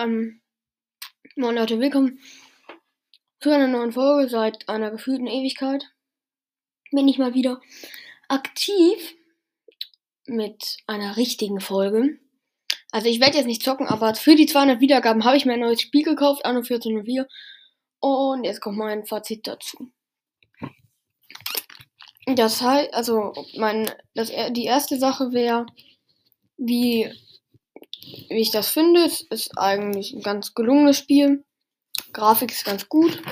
Ähm, moin Leute, willkommen zu einer neuen Folge seit einer gefühlten Ewigkeit. Bin ich mal wieder aktiv mit einer richtigen Folge. Also ich werde jetzt nicht zocken, aber für die 200 Wiedergaben habe ich mir ein neues Spiel gekauft, Anno 1404. Und jetzt kommt mein Fazit dazu. Das heißt, also mein, das, die erste Sache wäre, wie wie ich das finde. Es ist eigentlich ein ganz gelungenes Spiel. Grafik ist ganz gut.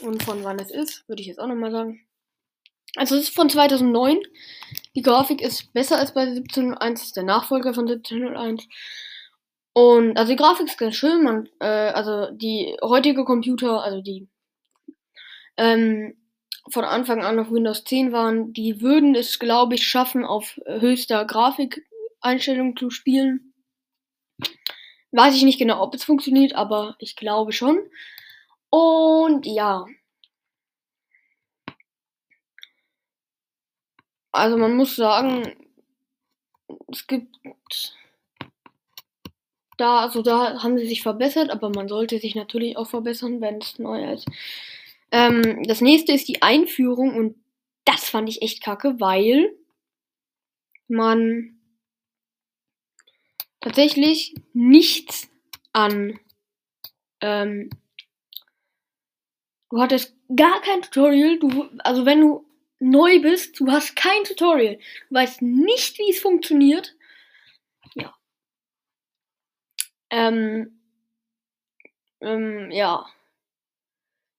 Und von wann es ist, würde ich jetzt auch nochmal sagen. Also es ist von 2009. Die Grafik ist besser als bei 1701. ist der Nachfolger von 1701. Und also die Grafik ist ganz schön. Man, äh, also die heutige Computer, also die ähm, von Anfang an auf Windows 10 waren, die würden es, glaube ich, schaffen, auf höchster Grafik Einstellungen zu spielen. Weiß ich nicht genau, ob es funktioniert, aber ich glaube schon. Und ja. Also man muss sagen, es gibt da, also da haben sie sich verbessert, aber man sollte sich natürlich auch verbessern, wenn es neu ist. Ähm, das nächste ist die Einführung und das fand ich echt kacke, weil man tatsächlich nichts an. Ähm, du hattest gar kein Tutorial. Du, also wenn du neu bist, du hast kein Tutorial. Du weißt nicht, wie es funktioniert. Ja. Ähm, ähm, ja.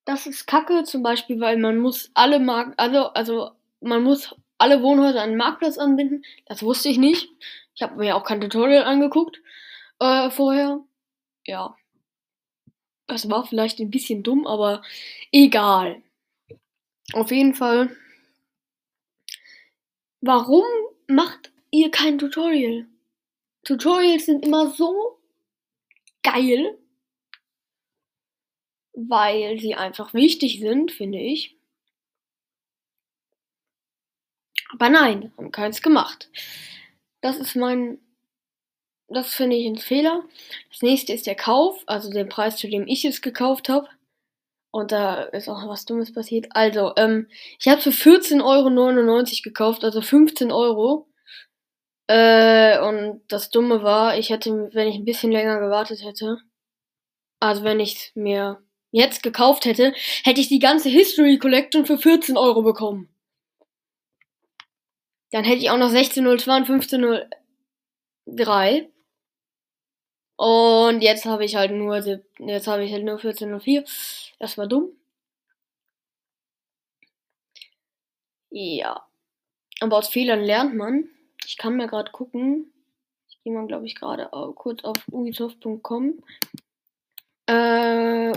Das ist kacke, zum Beispiel, weil man muss alle Mark also, also man muss alle Wohnhäuser an den Marktplatz anbinden. Das wusste ich nicht. Ich habe mir auch kein Tutorial angeguckt äh, vorher. Ja. Das war vielleicht ein bisschen dumm, aber egal. Auf jeden Fall. Warum macht ihr kein Tutorial? Tutorials sind immer so geil, weil sie einfach wichtig sind, finde ich. Aber nein, haben keins gemacht. Das ist mein. Das finde ich ein Fehler. Das nächste ist der Kauf, also der Preis, zu dem ich es gekauft habe. Und da ist auch was Dummes passiert. Also, ähm, ich habe für 14,99 Euro gekauft, also 15 Euro. Äh, und das Dumme war, ich hätte, wenn ich ein bisschen länger gewartet hätte, also wenn ich mir jetzt gekauft hätte, hätte ich die ganze History Collection für 14 Euro bekommen. Dann hätte ich auch noch 16.02 und 15.03. Und jetzt habe ich halt nur, jetzt habe ich halt nur 14.04. Das war dumm. Ja. Aber aus Fehlern lernt man. Ich kann mir gerade gucken. Ich gehe mal, glaube ich, gerade kurz auf ubisoft.com. Äh,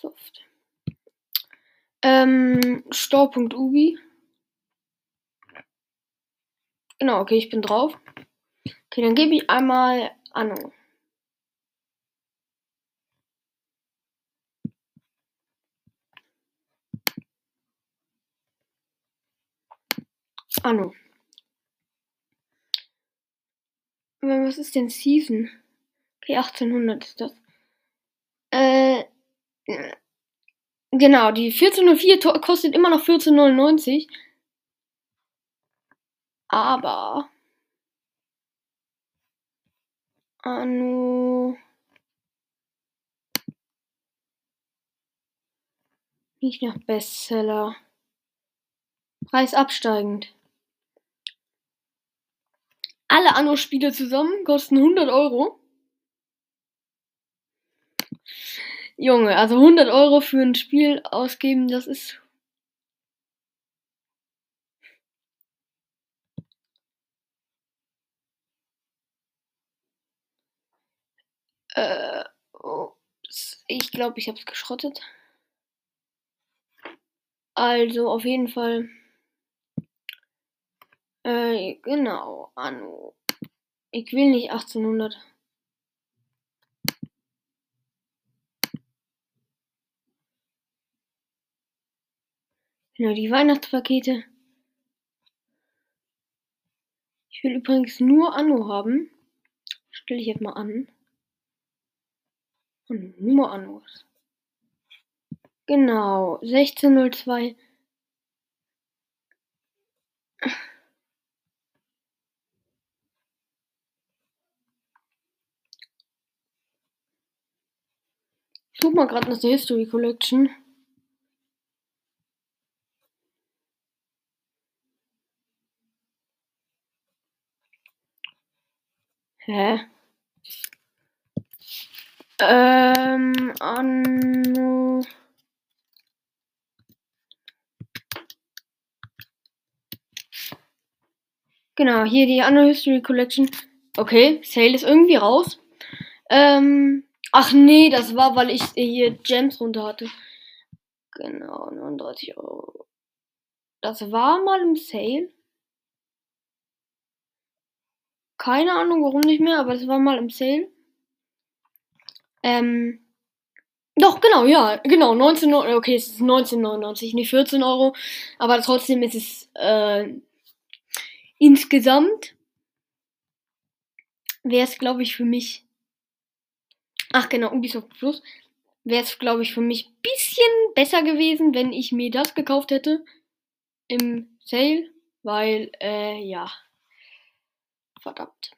Soft. Ähm, Store.ubi. Genau, okay, ich bin drauf. Okay, dann gebe ich einmal Anno. Anno. Was ist denn Season? Okay, 1800 ist das. Äh, Genau, die 1404 kostet immer noch 14,99. Aber. Anno. Nicht nach Bestseller. Preis absteigend. Alle Anno-Spiele zusammen kosten 100 Euro. Junge, also 100 Euro für ein Spiel ausgeben, das ist. Äh, ich glaube, ich habe es geschrottet. Also, auf jeden Fall. Äh, genau, Anno. Ich will nicht 1800. Genau, die Weihnachtspakete. Ich will übrigens nur Anno haben. Stelle ich jetzt mal an. Und nur Annos. Genau, 1602. Ich guck mal gerade nach der History Collection. Hä? Ähm, Anno. Genau, hier die Anno History Collection. Okay, Sale ist irgendwie raus. Ähm, ach nee, das war, weil ich hier Gems runter hatte. Genau, 39 Euro. Das war mal im Sale. Keine Ahnung, warum nicht mehr, aber das war mal im Sale. Ähm, doch, genau, ja, genau, 19 Euro, okay, es ist 19,99, nicht 14 Euro, aber trotzdem ist es, äh, insgesamt wäre es, glaube ich, für mich, ach genau, Ubisoft Plus, wäre es, glaube ich, für mich bisschen besser gewesen, wenn ich mir das gekauft hätte im Sale, weil, äh, ja, verdammt.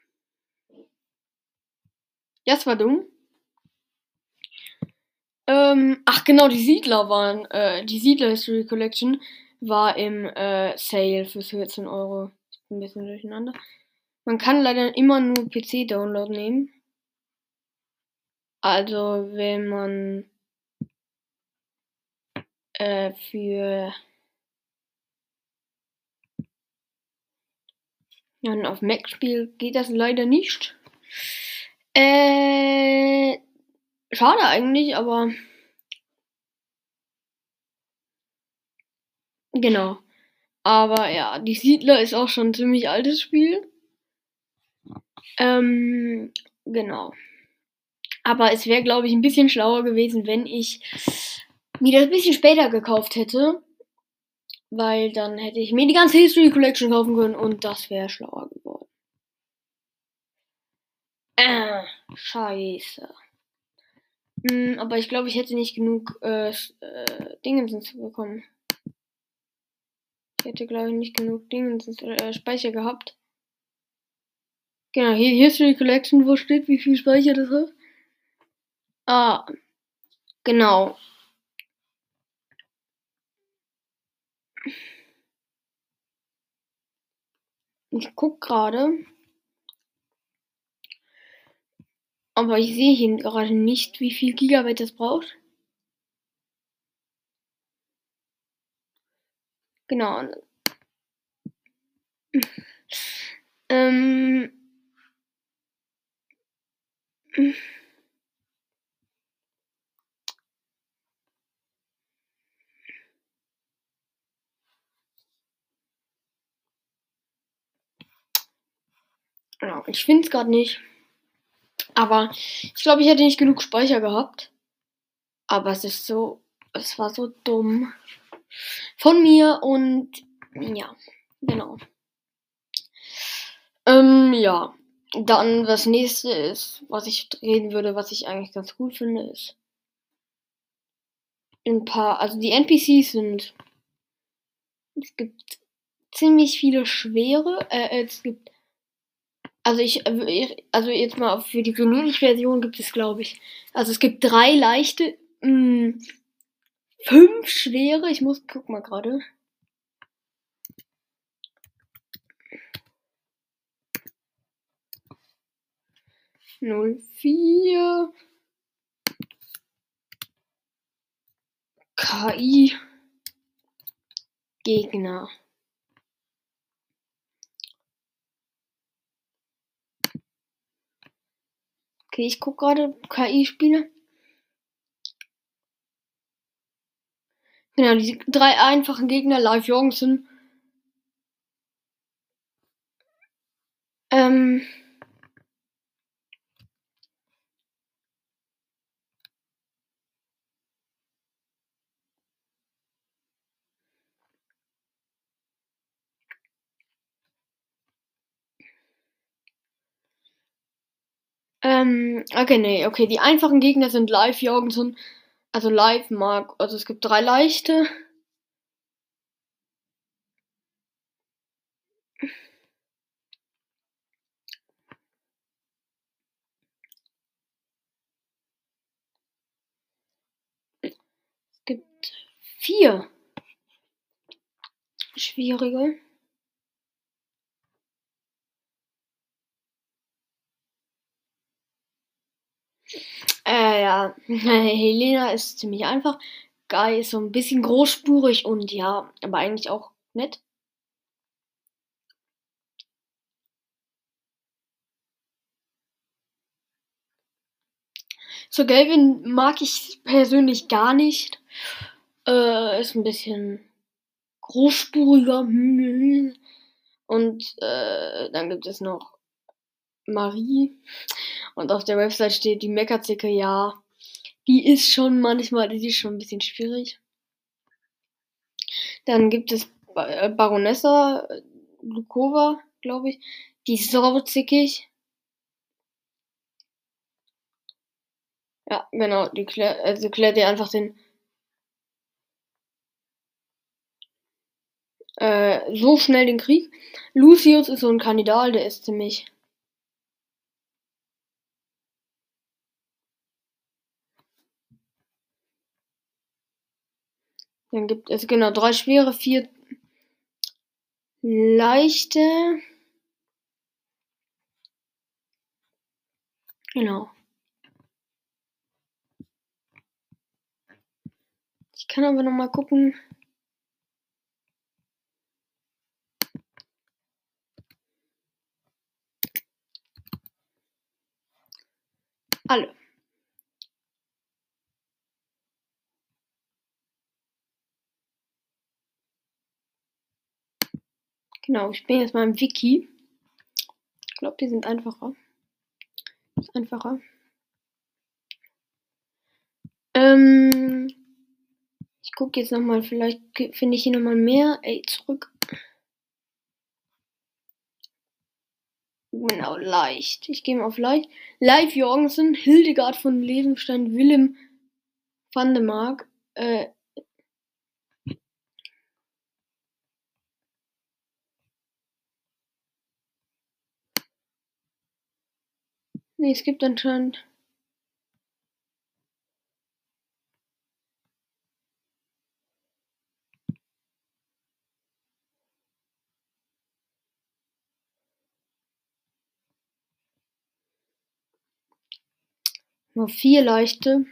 Das war dumm. Ähm, ach genau, die Siedler waren, äh, die Siedler History Collection war im äh, Sale für 14 Euro. Ist ein bisschen durcheinander. Man kann leider immer nur PC-Download nehmen. Also wenn man äh, für ja, auf Mac spielt, geht das leider nicht. Äh, Schade eigentlich, aber. Genau. Aber ja, die Siedler ist auch schon ein ziemlich altes Spiel. Ähm, genau. Aber es wäre, glaube ich, ein bisschen schlauer gewesen, wenn ich mir das ein bisschen später gekauft hätte. Weil dann hätte ich mir die ganze History Collection kaufen können und das wäre schlauer geworden. Äh, scheiße. Mm, aber ich glaube, ich hätte nicht genug äh, äh, Dingensens bekommen. Ich hätte, glaube ich, nicht genug Dingensens äh, Speicher gehabt. Genau, hier History Collection, wo steht, wie viel Speicher das hat. Ah, genau. Ich guck gerade. Aber ich sehe hier gerade nicht, wie viel Gigabyte das braucht. Genau. Ähm. Ja, ich finde es gerade nicht. Aber ich glaube, ich hätte nicht genug Speicher gehabt. Aber es ist so, es war so dumm von mir und ja, genau. Ähm, ja. Dann das nächste ist, was ich reden würde, was ich eigentlich ganz cool finde, ist ein paar, also die NPCs sind, es gibt ziemlich viele schwere, äh, es gibt also ich, also jetzt mal für die Venedig-Version gibt es, glaube ich, also es gibt drei leichte, mh, hm, fünf schwere. Ich muss, guck mal gerade. Null vier KI Gegner. Okay, ich gucke gerade KI-Spiele. Genau, die drei einfachen Gegner, Live Jorgensen. Ähm. Ähm, okay, nee, okay. Die einfachen Gegner sind Live Jorgensen. Also Live Mark. Also es gibt drei leichte. Es gibt vier schwierige. Äh, ja. Helena ist ziemlich einfach. Guy ist so ein bisschen großspurig und ja, aber eigentlich auch nett. So Galvin mag ich persönlich gar nicht. Äh, ist ein bisschen großspuriger. Und äh, dann gibt es noch Marie. Und auf der Website steht die Meckerzicke, ja. Die ist schon manchmal, die ist schon ein bisschen schwierig. Dann gibt es äh, Baronessa Lukova, glaube ich. Die ist sauzickig. Ja, genau, die klärt, also klärt ihr einfach den äh, so schnell den Krieg. Lucius ist so ein Kandidat, der ist ziemlich Dann gibt es genau drei schwere, vier leichte. Genau. Ich kann aber noch mal gucken. Alle. Genau, ich bin jetzt mal im Wiki. Ich glaube, die sind einfacher. Ist einfacher. Ähm, ich gucke jetzt nochmal, vielleicht finde ich hier nochmal mehr. Ey, zurück. Genau, leicht. Ich gehe mal auf leicht. Live Jorgensen, Hildegard von Levenstein, Willem van der Mark, äh, Nee, es gibt anscheinend. Nur vier leichte.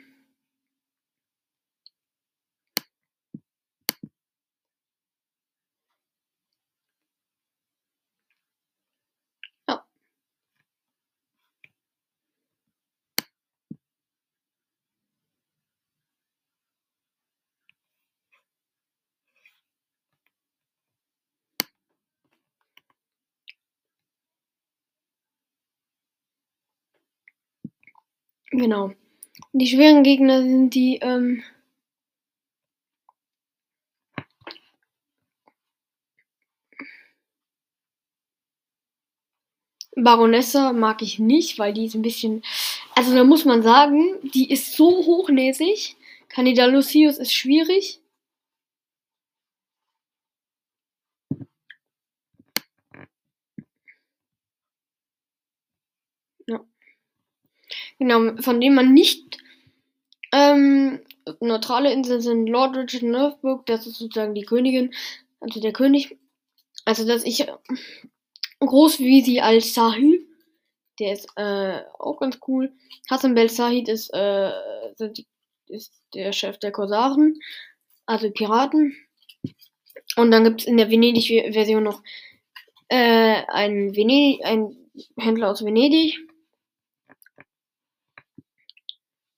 Genau. Die schweren Gegner sind die, ähm Baronessa mag ich nicht, weil die ist ein bisschen. Also da muss man sagen, die ist so hochnäsig. Candida Lucius ist schwierig. Ja. Genau, von dem man nicht ähm, neutrale Inseln sind Lord Richard Northbrook, das ist sozusagen die Königin, also der König. Also dass ich groß wie sie als Sahil, der ist äh, auch ganz cool. Hassan Bel Sahid ist, äh, ist der Chef der Korsaren, also Piraten. Und dann gibt es in der Venedig-Version noch äh, einen, Venedig, einen Händler aus Venedig.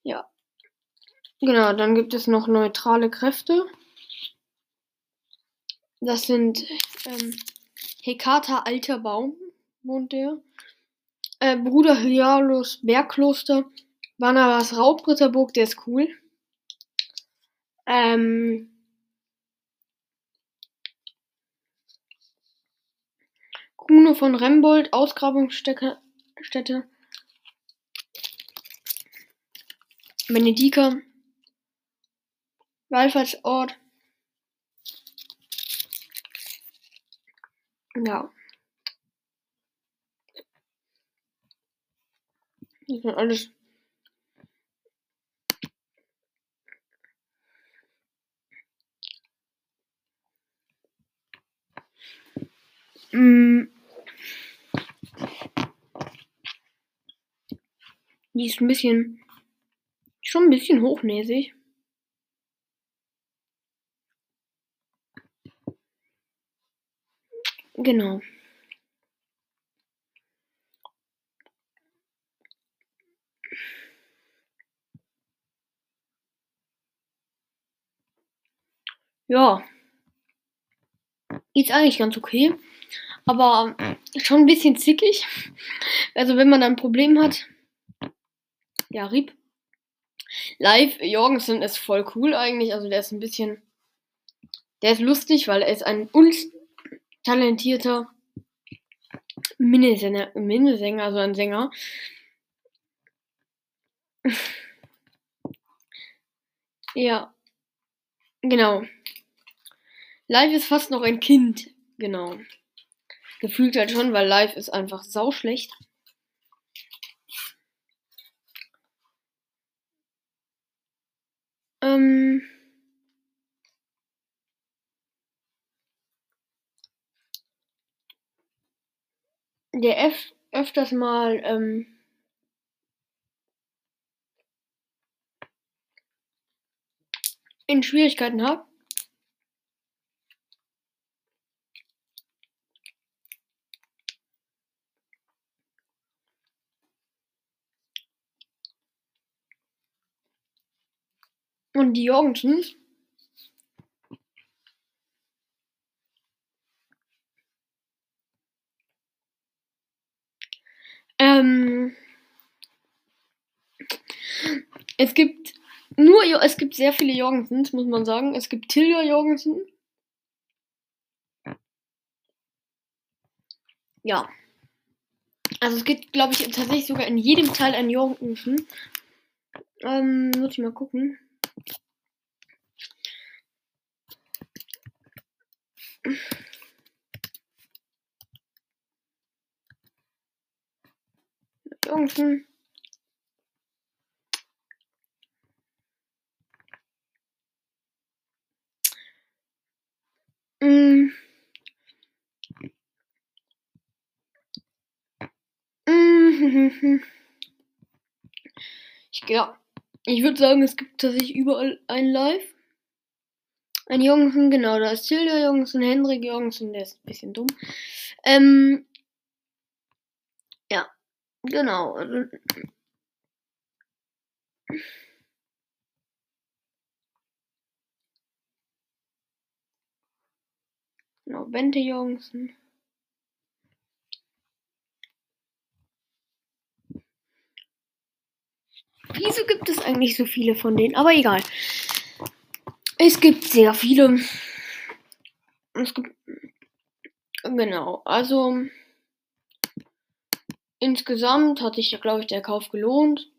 Ja. Genau, dann gibt es noch neutrale Kräfte. Das sind ähm, Hekata Alter Baum, wohnt der. Äh, Bruder Hyalus Bergkloster. Barnabas Raubritterburg, der ist cool. Ähm, Kuno von Rembold, Ausgrabungsstätte. Benedika. Wallfahrtsort. Ja. Das sind alles Mm. Die ist ein bisschen, schon ein bisschen hochnäsig. Genau. Ja. Ist eigentlich ganz okay. Aber schon ein bisschen zickig. Also wenn man ein Problem hat. Ja, Rieb. Live Jorgensen ist voll cool eigentlich. Also der ist ein bisschen. Der ist lustig, weil er ist ein untalentierter Minnesänger, Minnesänger, also ein Sänger. ja. Genau. Live ist fast noch ein Kind. Genau. Gefühlt halt schon, weil live ist einfach sauschlecht. Ähm. Der F öfters mal ähm, in Schwierigkeiten hat. Und die Jorgensens ähm, es gibt nur, es gibt sehr viele Jorgensens, muss man sagen. Es gibt Tilda Jorgensen. Ja. Also es gibt, glaube ich, tatsächlich sogar in jedem Teil einen Jorgensen. Ähm, muss ich mal gucken. Irgendein mm. Mm. Ich, ja, ich würde sagen, es gibt tatsächlich überall ein Live. Ein Jorgensen, genau, da ist Silja Jorgensen, Hendrik Jorgensen, der ist ein bisschen dumm. Ähm, ja, genau. Genau, Bente Jorgensen. Wieso gibt es eigentlich so viele von denen? Aber egal. Es gibt sehr viele. Es gibt. Genau, also. Insgesamt hat sich, glaube ich, der Kauf gelohnt.